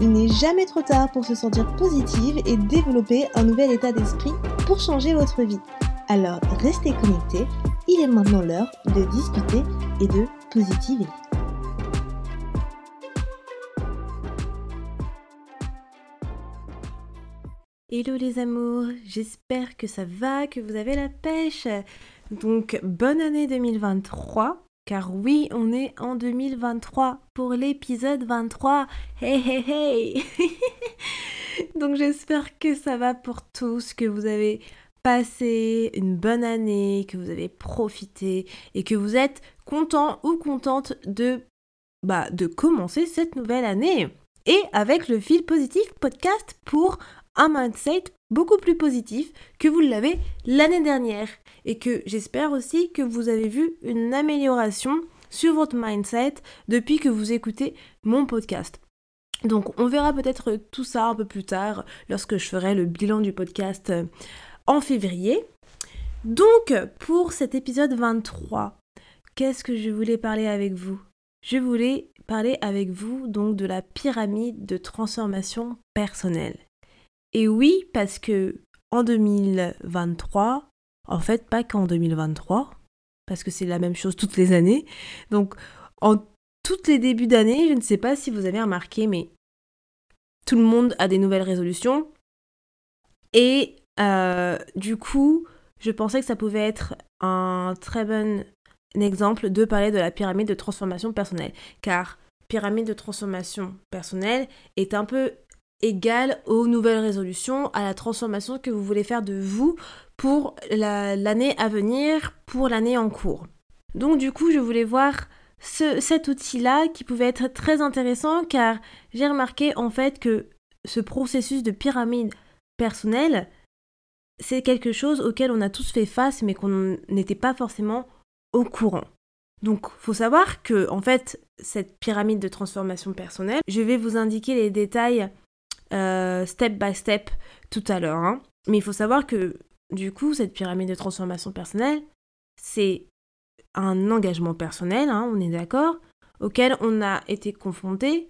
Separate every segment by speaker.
Speaker 1: Il n'est jamais trop tard pour se sentir positive et développer un nouvel état d'esprit pour changer votre vie. Alors restez connectés, il est maintenant l'heure de discuter et de positiver. Hello les amours, j'espère que ça va, que vous avez la pêche. Donc bonne année 2023 car oui, on est en 2023 pour l'épisode 23. Hey hey hey Donc j'espère que ça va pour tous, que vous avez passé une bonne année, que vous avez profité et que vous êtes content ou contente de, bah, de commencer cette nouvelle année. Et avec le fil positif podcast pour un mindset beaucoup plus positif que vous l'avez l'année dernière et que j'espère aussi que vous avez vu une amélioration sur votre mindset depuis que vous écoutez mon podcast. Donc on verra peut-être tout ça un peu plus tard lorsque je ferai le bilan du podcast euh, en février. Donc pour cet épisode 23, qu'est-ce que je voulais parler avec vous? Je voulais parler avec vous donc de la pyramide de transformation personnelle. Et oui, parce que en 2023, en fait, pas qu'en 2023, parce que c'est la même chose toutes les années. Donc, en tous les débuts d'année, je ne sais pas si vous avez remarqué, mais tout le monde a des nouvelles résolutions. Et euh, du coup, je pensais que ça pouvait être un très bon exemple de parler de la pyramide de transformation personnelle. Car pyramide de transformation personnelle est un peu égale aux nouvelles résolutions, à la transformation que vous voulez faire de vous pour l'année à venir, pour l'année en cours. Donc du coup, je voulais voir cet outil-là qui pouvait être très intéressant car j'ai remarqué en fait que ce processus de pyramide personnelle, c'est quelque chose auquel on a tous fait face mais qu'on n'était pas forcément au courant. Donc, faut savoir que, en fait, cette pyramide de transformation personnelle, je vais vous indiquer les détails euh, step by step tout à l'heure. Hein. Mais il faut savoir que du coup, cette pyramide de transformation personnelle, c'est un engagement personnel, hein, on est d'accord, auquel on a été confronté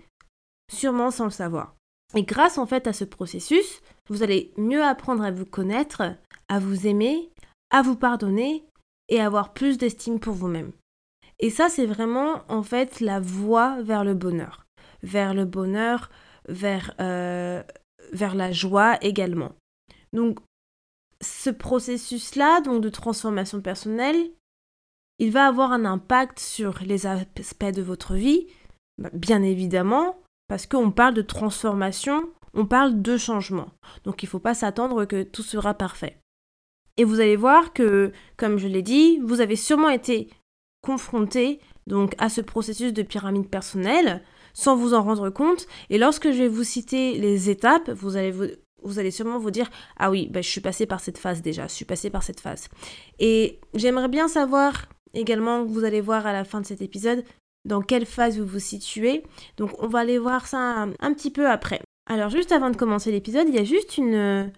Speaker 1: sûrement sans le savoir. Et grâce en fait à ce processus, vous allez mieux apprendre à vous connaître, à vous aimer, à vous pardonner et avoir plus d'estime pour vous-même. Et ça, c'est vraiment en fait la voie vers le bonheur. Vers le bonheur vers, euh, vers la joie également. Donc, ce processus-là, donc de transformation personnelle, il va avoir un impact sur les aspects de votre vie, bah, bien évidemment, parce qu'on parle de transformation, on parle de changement. Donc il ne faut pas s'attendre que tout sera parfait. Et vous allez voir que, comme je l'ai dit, vous avez sûrement été confronté donc à ce processus de pyramide personnelle, sans vous en rendre compte. Et lorsque je vais vous citer les étapes, vous allez, vous, allez sûrement vous dire Ah oui, ben, je suis passé par cette phase déjà, je suis passé par cette phase. Et j'aimerais bien savoir également, vous allez voir à la fin de cet épisode, dans quelle phase vous vous situez. Donc on va aller voir ça un, petit peu après. Alors juste avant de commencer l'épisode, il y a juste une,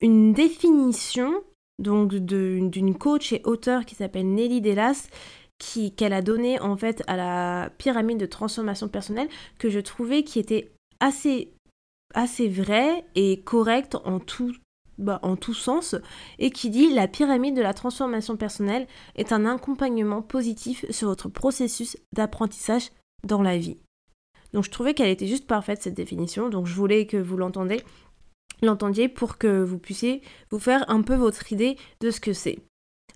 Speaker 1: une définition donc d'une coach et auteur qui s'appelle Nelly Delas qu'elle a donné en fait à la pyramide de transformation personnelle que je trouvais qui était assez assez vrai et correct en tout bah, en tout sens et qui dit la pyramide de la transformation personnelle est un accompagnement positif sur votre processus d'apprentissage dans la vie. Donc je trouvais qu'elle était juste parfaite cette définition, donc je voulais que vous l'entendiez l'entendiez pour que vous puissiez vous faire un peu votre idée de ce que c'est.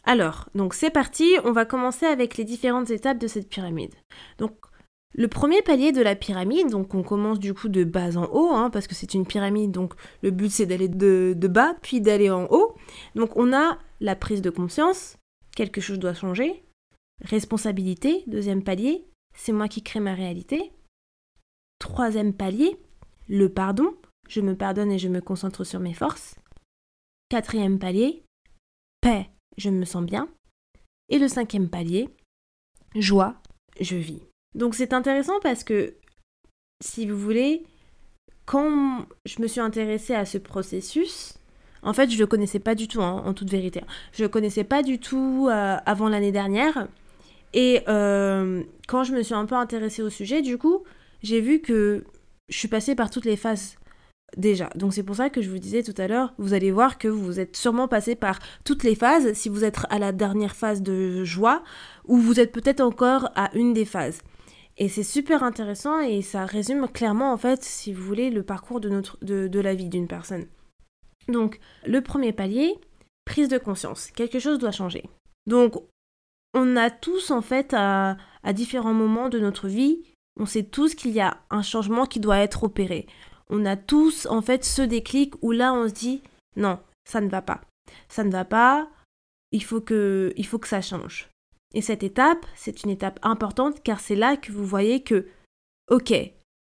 Speaker 1: Alors, donc c'est parti, on va commencer avec les différentes étapes de cette pyramide. Donc, le premier palier de la pyramide, donc on commence du coup de bas en haut, hein, parce que c'est une pyramide, donc le but c'est d'aller de, de, bas, puis d'aller en haut. Donc on a la prise de conscience, quelque chose doit changer. Responsabilité, deuxième palier, c'est moi qui crée ma réalité. Troisième palier, le pardon, je me pardonne et je me concentre sur mes forces. Quatrième palier, paix, je me sens bien. Et le cinquième palier, joie, je vis. Donc c'est intéressant parce que, si vous voulez, quand je me suis intéressée à ce processus, en fait, je ne le connaissais pas du tout, hein, en toute vérité. Je ne le connaissais pas du tout euh, avant l'année dernière. Et euh, quand je me suis un peu intéressée au sujet, du coup, j'ai vu que je suis passée par toutes les phases déjà. Donc c'est pour ça que je vous disais tout à l'heure, vous allez voir que vous êtes sûrement passé par toutes les phases, si vous êtes à la dernière phase de joie, ou vous êtes peut-être encore à une des phases. Et c'est super intéressant et ça résume clairement en fait, si vous voulez, le parcours de, notre, de, la vie d'une personne. Donc le premier palier, prise de conscience. Quelque chose doit changer. Donc on a tous en fait à, à différents moments de notre vie, on sait tous qu'il y a un changement qui doit être opéré on a tous en fait ce déclic où là on se dit non, ça ne va pas. Ça ne va pas, il faut que, ça change. Et cette étape, c'est une étape importante car c'est là que vous voyez que, ok,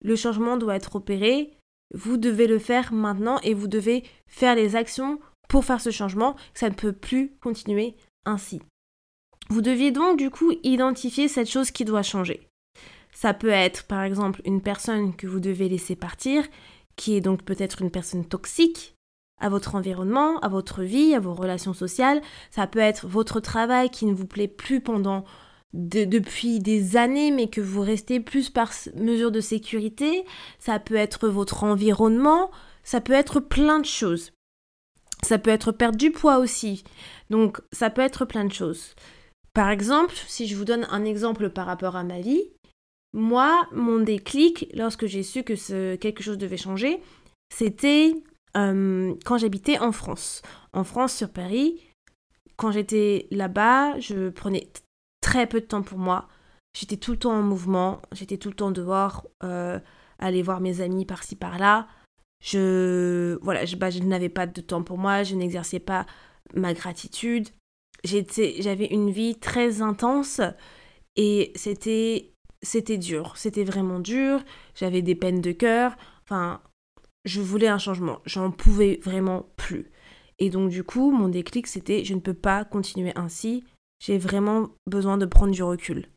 Speaker 1: le changement doit être opéré, vous devez le faire maintenant et vous devez faire les actions pour faire ce changement, ça ne peut plus continuer ainsi. Vous deviez donc du coup identifier cette chose qui doit changer. Ça peut être par exemple une personne que vous devez laisser partir, qui est donc peut-être une personne toxique à votre environnement, à votre vie, à vos relations sociales. Ça peut être votre travail qui ne vous plaît plus pendant depuis des années, mais que vous restez plus par mesure de sécurité. Ça peut être votre environnement. Ça peut être plein de choses. Ça peut être perdre du poids aussi. Donc, ça peut être plein de choses. Par exemple, si je vous donne un exemple par rapport à ma vie, moi, mon déclic, lorsque j'ai su que quelque chose devait changer, c'était euh, quand j'habitais en France. En France, sur Paris, quand j'étais là-bas, je prenais très peu de temps pour moi. J'étais tout le temps en mouvement, j'étais tout le temps dehors, euh, aller voir mes amis par-ci par-là. Je, voilà, je, bah, je n'avais pas de temps pour moi, je n'exerçais pas ma gratitude. J'avais une vie très intense et c'était c'était dur, c'était vraiment dur, j'avais des peines de cœur, enfin, je voulais un changement, j'en pouvais vraiment plus. Et donc du coup, mon déclic, c'était je ne peux pas continuer ainsi, j'ai vraiment besoin de prendre du recul.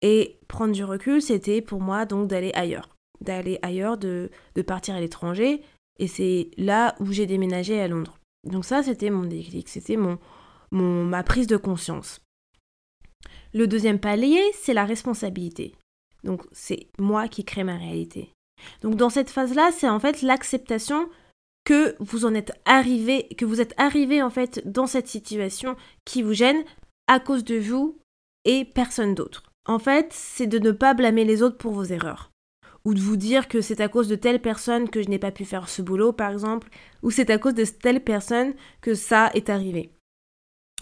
Speaker 1: Et prendre du recul, c'était pour moi donc d'aller ailleurs, d'aller ailleurs, de, de partir à l'étranger, et c'est là où j'ai déménagé à Londres. Donc ça, c'était mon déclic, c'était mon, mon, ma prise de conscience. Le deuxième palier, c'est la responsabilité. Donc c'est moi qui crée ma réalité. Donc dans cette phase-là, c'est en fait l'acceptation que vous en êtes arrivé, que vous êtes arrivé en fait dans cette situation qui vous gêne à cause de vous et personne d'autre. En fait, c'est de ne pas blâmer les autres pour vos erreurs. Ou de vous dire que c'est à cause de telle personne que je n'ai pas pu faire ce boulot, par exemple, ou c'est à cause de telle personne que ça est arrivé.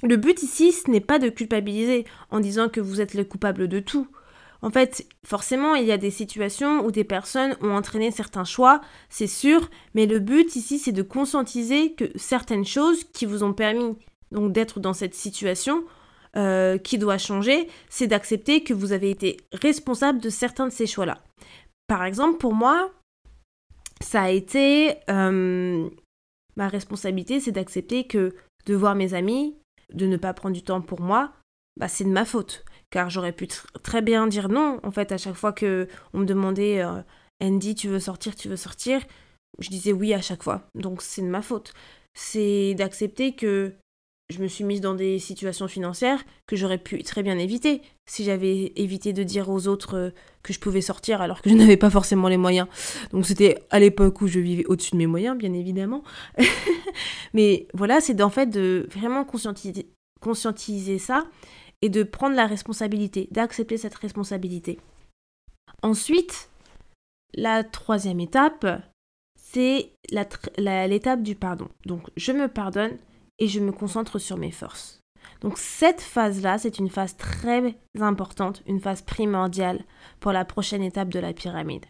Speaker 1: Le but ici, ce n'est pas de culpabiliser en disant que vous êtes le coupable de tout. En fait, forcément, il y a des situations où des personnes ont entraîné certains choix, c'est sûr, mais le but ici, c'est de conscientiser que certaines choses qui vous ont permis donc d'être dans cette situation euh, qui doit changer, c'est d'accepter que vous avez été responsable de certains de ces choix-là. Par exemple, pour moi, ça a été euh, ma responsabilité, c'est d'accepter que de voir mes amis, de ne pas prendre du temps pour moi, bah, c'est de ma faute. Car j'aurais pu très bien dire non, en fait, à chaque fois que on me demandait euh, Andy, tu veux sortir, tu veux sortir, je disais oui à chaque fois. Donc c'est de ma faute. C'est d'accepter que je me suis mise dans des situations financières que j'aurais pu très bien éviter si j'avais évité de dire aux autres euh, que je pouvais sortir alors que je n'avais pas forcément les moyens. Donc c'était à l'époque où je vivais au-dessus de mes moyens, bien évidemment. Mais voilà, c'est en fait de vraiment conscientiser, conscientiser ça et de prendre la responsabilité, d'accepter cette responsabilité. Ensuite, la troisième étape, c'est l'étape du pardon. Donc je me pardonne et je me concentre sur mes forces. Donc cette phase-là, c'est une phase très importante, une phase primordiale pour la prochaine étape de la pyramide.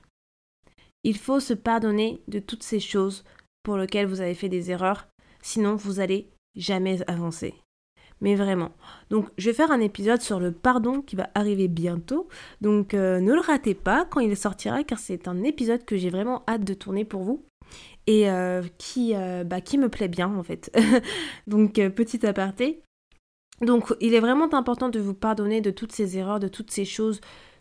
Speaker 1: Il faut se pardonner de toutes ces choses pour lesquelles vous avez fait des erreurs, sinon vous allez jamais avancer. Mais vraiment. Donc je vais faire un épisode sur le pardon qui va arriver bientôt. Donc euh, ne le ratez pas quand il sortira car c'est un épisode que j'ai vraiment hâte de tourner pour vous et euh, qui, euh, bah, qui me plaît bien en fait. Donc petit aparté. Donc il est vraiment important de vous pardonner de toutes ces erreurs, de toutes ces choses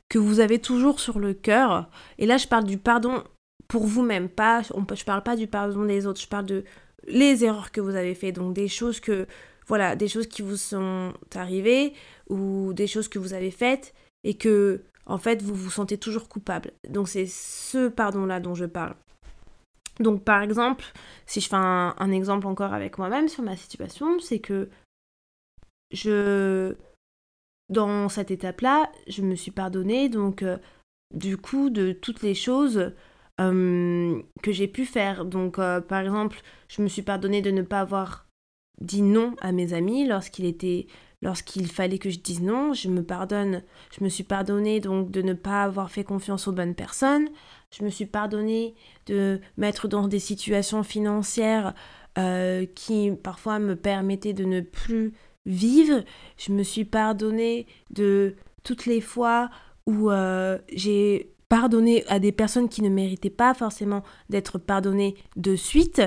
Speaker 1: que vous avez toujours sur le cœur. Et là je parle du pardon pour vous-même, pas, on, je parle pas du pardon des autres, je parle de les erreurs que vous avez fait, donc des choses que voilà, des choses qui vous sont arrivées ou des choses que vous avez faites et que, en fait, vous vous sentez toujours coupable. Donc c'est ce pardon-là dont je parle. Donc par exemple, si je fais un, exemple encore avec moi-même sur ma situation, c'est que je, dans cette étape-là, je me suis pardonnée, donc euh, du coup, de toutes les choses euh, que j'ai pu faire. Donc euh, par exemple, je me suis pardonnée de ne pas avoir dit non à mes amis lorsqu'il était lorsqu'il fallait que je dise non, je me pardonne, je me suis pardonné donc de ne pas avoir fait confiance aux bonnes personnes, je me suis pardonné de mettre dans des situations financières euh, qui parfois me permettaient de ne plus vivre, je me suis pardonné de toutes les fois où euh, j'ai pardonné à des personnes qui ne méritaient pas forcément d'être pardonnées de suite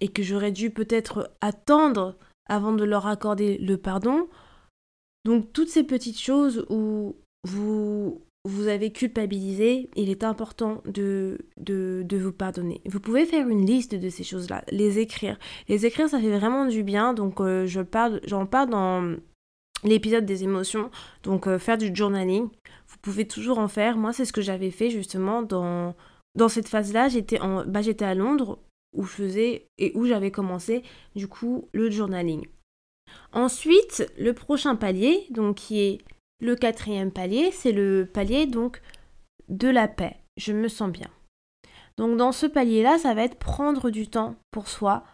Speaker 1: et que j'aurais dû peut-être attendre avant de leur accorder le pardon. Donc toutes ces petites choses où vous, vous avez culpabilisé, il est important de, de, de, vous pardonner. Vous pouvez faire une liste de ces choses-là, les écrire. Les écrire, ça fait vraiment du bien, donc euh, parle, j'en parle dans l'épisode des émotions, donc euh, faire du journaling. Vous pouvez toujours en faire. Moi, c'est ce que j'avais fait justement dans, dans cette phase-là. J'étais, en, bah, j'étais à Londres où je faisais et où j'avais commencé du coup le journaling. Ensuite, le prochain palier, donc qui est le quatrième palier, c'est le palier donc de la paix. Je me sens bien. Donc dans ce palier-là, ça va être prendre du temps pour soi,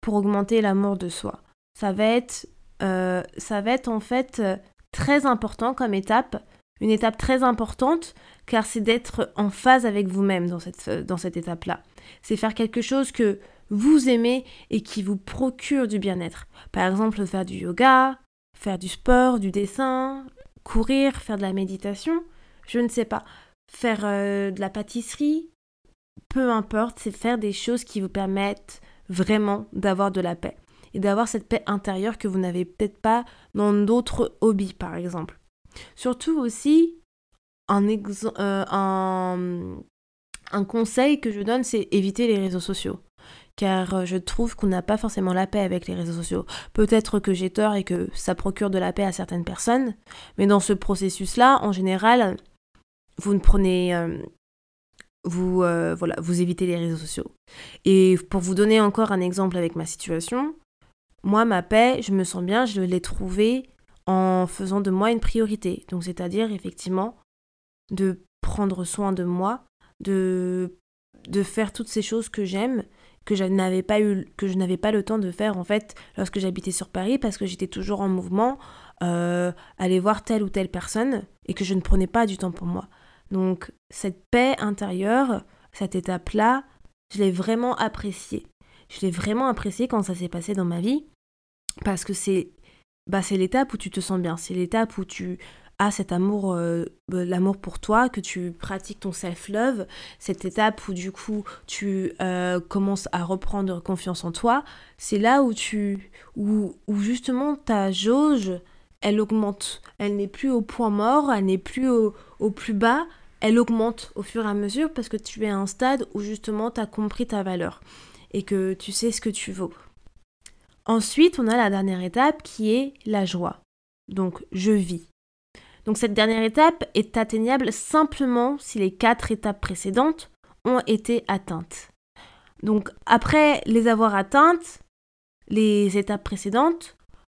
Speaker 1: pour augmenter l'amour de soi. Ça va être, euh, ça va en fait euh, très important comme étape, une étape très importante, car c'est d'être en phase avec vous-même dans cette, dans cette étape-là c'est faire quelque chose que vous aimez et qui vous procure du bien-être. Par exemple, faire du yoga, faire du sport, du dessin, courir, faire de la méditation, je ne sais pas, faire euh, de la pâtisserie, peu importe, c'est faire des choses qui vous permettent vraiment d'avoir de la paix et d'avoir cette paix intérieure que vous n'avez peut-être pas dans d'autres hobbies, par exemple. Surtout aussi, un, euh, un, un conseil que je donne, c'est éviter les réseaux sociaux. Car euh, je trouve qu'on n'a pas forcément la paix avec les réseaux sociaux. Peut-être que j'ai tort et que ça procure de la paix à certaines personnes, mais dans ce processus-là, en général, vous ne prenez, euh, vous, euh, voilà, vous évitez les réseaux sociaux. Et pour vous donner encore un exemple avec ma situation, moi, ma paix, je me sens bien, je l'ai trouvée en faisant de moi une priorité. Donc, c'est-à-dire, effectivement, de prendre soin de moi de, de faire toutes ces choses que j'aime, que je n'avais pas eu, que je n'avais pas le temps de faire en fait lorsque j'habitais sur Paris parce que j'étais toujours en mouvement, euh, aller voir telle ou telle personne et que je ne prenais pas du temps pour moi. Donc cette paix intérieure, cette étape-là, je l'ai vraiment appréciée. Je l'ai vraiment appréciée quand ça s'est passé dans ma vie parce que c'est bah, c'est l'étape où tu te sens bien, c'est l'étape où tu cet amour, euh, l'amour pour toi, que tu pratiques ton self-love, cette étape où du coup tu euh, commences à reprendre confiance en toi, c'est là où tu, où, justement ta jauge, elle augmente. Elle n'est plus au point mort, elle n'est plus au, au plus bas, elle augmente au fur et à mesure parce que tu es à un stade où justement tu as compris ta valeur et que tu sais ce que tu vaux. Ensuite, on a la dernière étape qui est la joie. Donc, je vis. Donc cette dernière étape est atteignable simplement si les quatre étapes précédentes ont été atteintes. Donc après les avoir atteintes, les étapes précédentes,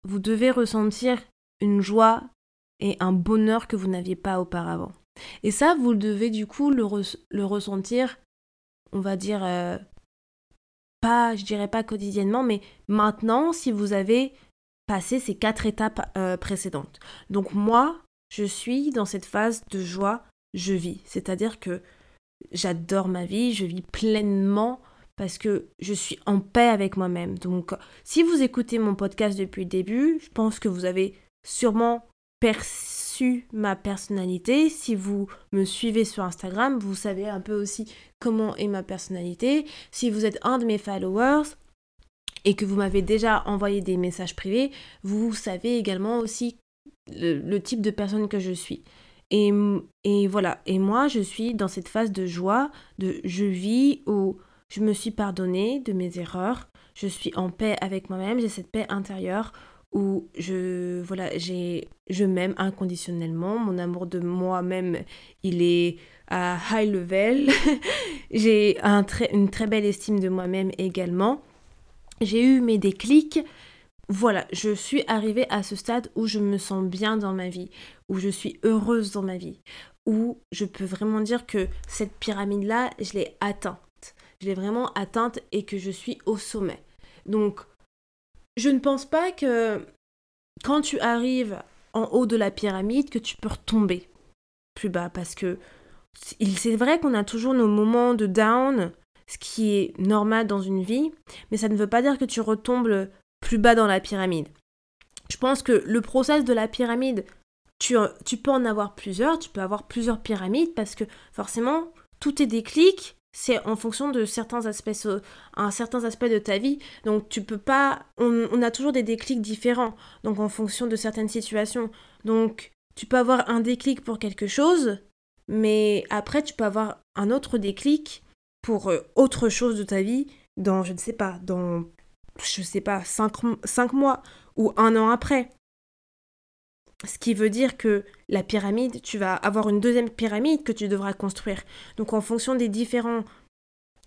Speaker 1: vous devez ressentir une joie et un bonheur que vous n'aviez pas auparavant. Et ça, vous devez du coup le, ressentir, on va dire, euh, pas, je dirais pas quotidiennement, mais maintenant, si vous avez passé ces quatre étapes euh, précédentes. Donc moi, je suis dans cette phase de joie, je vis. C'est-à-dire que j'adore ma vie, je vis pleinement, parce que je suis en paix avec moi-même. Donc, si vous écoutez mon podcast depuis le début, je pense que vous avez sûrement perçu ma personnalité. Si vous me suivez sur Instagram, vous savez un peu aussi comment est ma personnalité. Si vous êtes un de mes followers et que vous m'avez déjà envoyé des messages privés, vous savez également aussi le, type de personne que je suis. Et, et, voilà, et moi je suis dans cette phase de joie, de je vis où je me suis pardonné de mes erreurs, je suis en paix avec moi-même, j'ai cette paix intérieure où je voilà, j'ai je m'aime inconditionnellement, mon amour de moi-même, il est à high level. j'ai un une très belle estime de moi-même également. J'ai eu mes déclics. Voilà, je suis arrivée à ce stade où je me sens bien dans ma vie, où je suis heureuse dans ma vie, où je peux vraiment dire que cette pyramide-là, je l'ai atteinte je l'ai vraiment atteinte et que je suis au sommet. Donc, je ne pense pas que quand tu arrives en haut de la pyramide, que tu peux retomber plus bas parce que c'est vrai qu'on a toujours nos moments de down, ce qui est normal dans une vie, mais ça ne veut pas dire que tu retombes plus bas dans la pyramide. Je pense que le process de la pyramide, tu, peux en avoir plusieurs, tu peux avoir plusieurs pyramides parce que forcément, tout est déclic c'est en fonction de certains aspects, un de ta vie. Donc tu peux pas, on, a toujours des déclics différents, donc en fonction de certaines situations. Donc tu peux avoir un déclic pour quelque chose, mais après tu peux avoir un autre déclic pour euh, autre chose de ta vie dans, je ne sais pas, dans, je sais pas, 5 cinq mois ou un an après. Ce qui veut dire que la pyramide, tu vas avoir une deuxième pyramide que tu devras construire. Donc en fonction des, différents,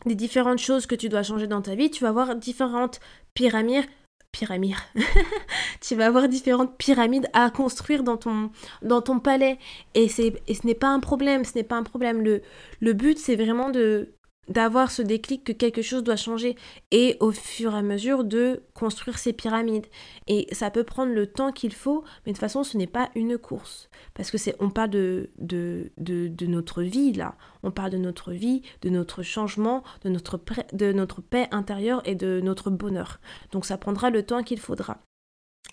Speaker 1: des différentes choses que tu dois changer dans ta vie, tu vas avoir différentes pyramides. Pyramides. tu vas avoir différentes pyramides à construire dans ton, dans ton palais. Et, et ce n'est pas un problème, ce n'est pas un problème. Le, le but, c'est vraiment de, d'avoir ce déclic que quelque chose doit changer et au fur et à mesure de construire ces pyramides. Et ça peut prendre le temps qu'il faut, mais de toute façon ce n'est pas une course. Parce que c'est on parle de, de, de, notre vie là. On parle de notre vie, de notre changement, de notre, de notre paix intérieure et de notre bonheur. Donc ça prendra le temps qu'il faudra.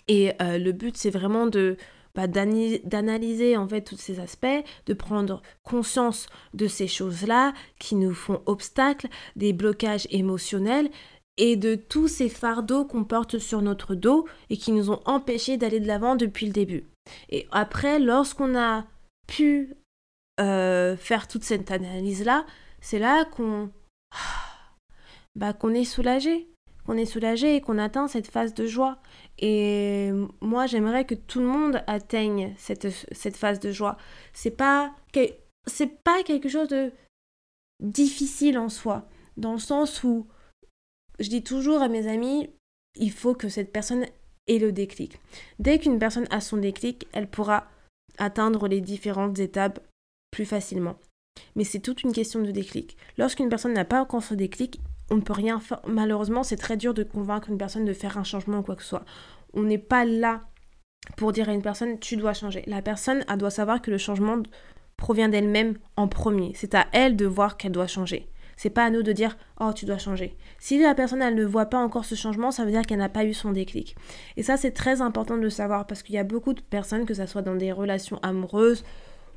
Speaker 1: Et euh, le but c'est vraiment de bah, d'analyser en fait tous ces aspects, de prendre conscience de ces choses-là qui nous font obstacle, des blocages émotionnels et de tous ces fardeaux qu'on porte sur notre dos et qui nous ont empêchés d'aller de l'avant depuis le début. Et après, lorsqu'on a pu euh, faire toute cette analyse-là, c'est là qu'on bah, qu'on est soulagé, qu'on est soulagé et qu'on atteint cette phase de joie. Et moi, j'aimerais que tout le monde atteigne cette, cette phase de joie. C'est pas, c'est pas quelque chose de difficile en soi, dans le sens où je dis toujours à mes amis, il faut que cette personne ait le déclic. Dès qu'une personne a son déclic, elle pourra atteindre les différentes étapes plus facilement. Mais c'est toute une question de déclic. Lorsqu'une personne n'a pas encore son déclic, on ne peut rien faire. Malheureusement, c'est très dur de convaincre une personne de faire un changement ou quoi que ce soit. On n'est pas là pour dire à une personne tu dois changer. La personne elle doit savoir que le changement provient d'elle-même en premier. C'est à elle de voir qu'elle doit changer. C'est pas à nous de dire oh tu dois changer. Si la personne elle ne voit pas encore ce changement, ça veut dire qu'elle n'a pas eu son déclic. Et ça c'est très important de le savoir parce qu'il y a beaucoup de personnes que ça soit dans des relations amoureuses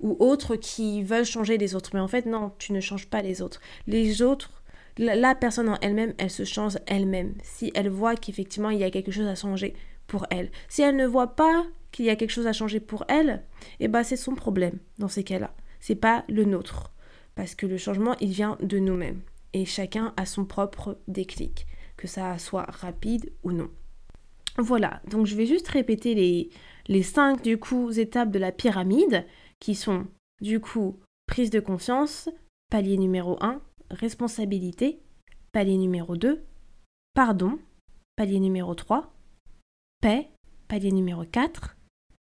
Speaker 1: ou autres qui veulent changer les autres. Mais en fait non, tu ne changes pas les autres. Les autres la, personne en elle-même, elle se change elle-même. Si elle voit qu'effectivement il y a quelque chose à changer pour elle. Si elle ne voit pas qu'il y a quelque chose à changer pour elle, eh ben c'est son problème dans ces cas-là. C'est pas le nôtre. Parce que le changement, il vient de nous-mêmes. Et chacun a son propre déclic, que ça soit rapide ou non. Voilà, donc je vais juste répéter les, les cinq du coup étapes de la pyramide qui sont du coup prise de conscience, palier numéro 1, responsabilité, palier numéro 2, pardon, palier numéro 3, paix, palier numéro 4,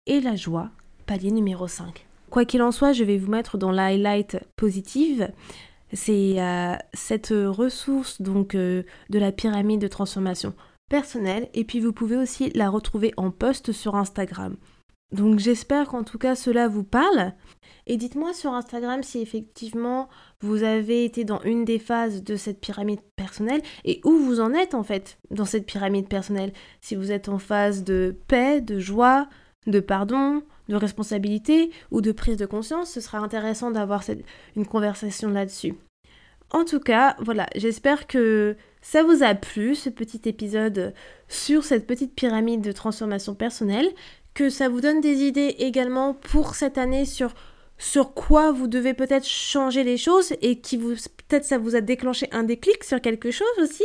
Speaker 1: et la joie, palier numéro 5. Quoi qu'il en soit, je vais vous mettre dans l'highlight positive. C'est euh, cette ressource donc euh, de la pyramide de transformation personnelle et puis vous pouvez aussi la retrouver en post sur Instagram. Donc j'espère qu'en tout cas cela vous parle. Et dites-moi sur Instagram si effectivement vous avez été dans une des phases de cette pyramide personnelle et où vous en êtes en fait dans cette pyramide personnelle. Si vous êtes en phase de paix, de joie, de pardon, de responsabilité ou de prise de conscience, ce sera intéressant d'avoir une conversation là-dessus. En tout cas, voilà, j'espère que ça vous a plu, ce petit épisode sur cette petite pyramide de transformation personnelle, que ça vous donne des idées également pour cette année sur quoi vous devez peut-être changer les choses et qui vous peut-être ça vous a déclenché un déclic sur quelque chose aussi.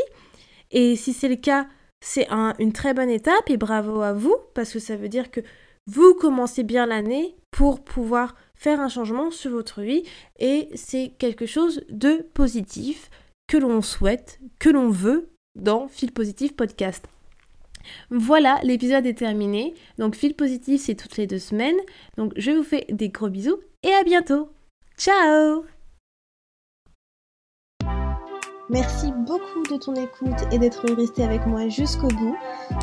Speaker 1: Et si c'est le cas, c'est une très bonne étape et bravo à vous parce que ça veut dire que vous commencez bien l'année pour pouvoir faire un changement sur votre vie et c'est quelque chose de positif que l'on souhaite, que l'on veut dans Fil Positif Podcast. Voilà, l'épisode est terminé. Donc Fil Positif, c'est toutes les deux semaines. Donc je vous fais des gros bisous et à bientôt. Ciao
Speaker 2: Merci beaucoup de ton écoute et d'être resté avec moi jusqu'au bout.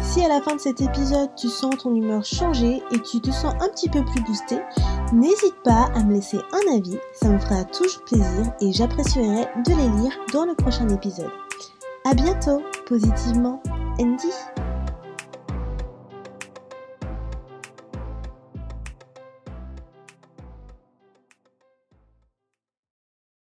Speaker 2: Si à la fin de cet épisode tu sens ton humeur changer et tu te sens un petit peu plus boosté, n'hésite pas à me laisser un avis, ça me fera toujours plaisir et j'apprécierai de les lire dans le prochain épisode. A bientôt, positivement, Andy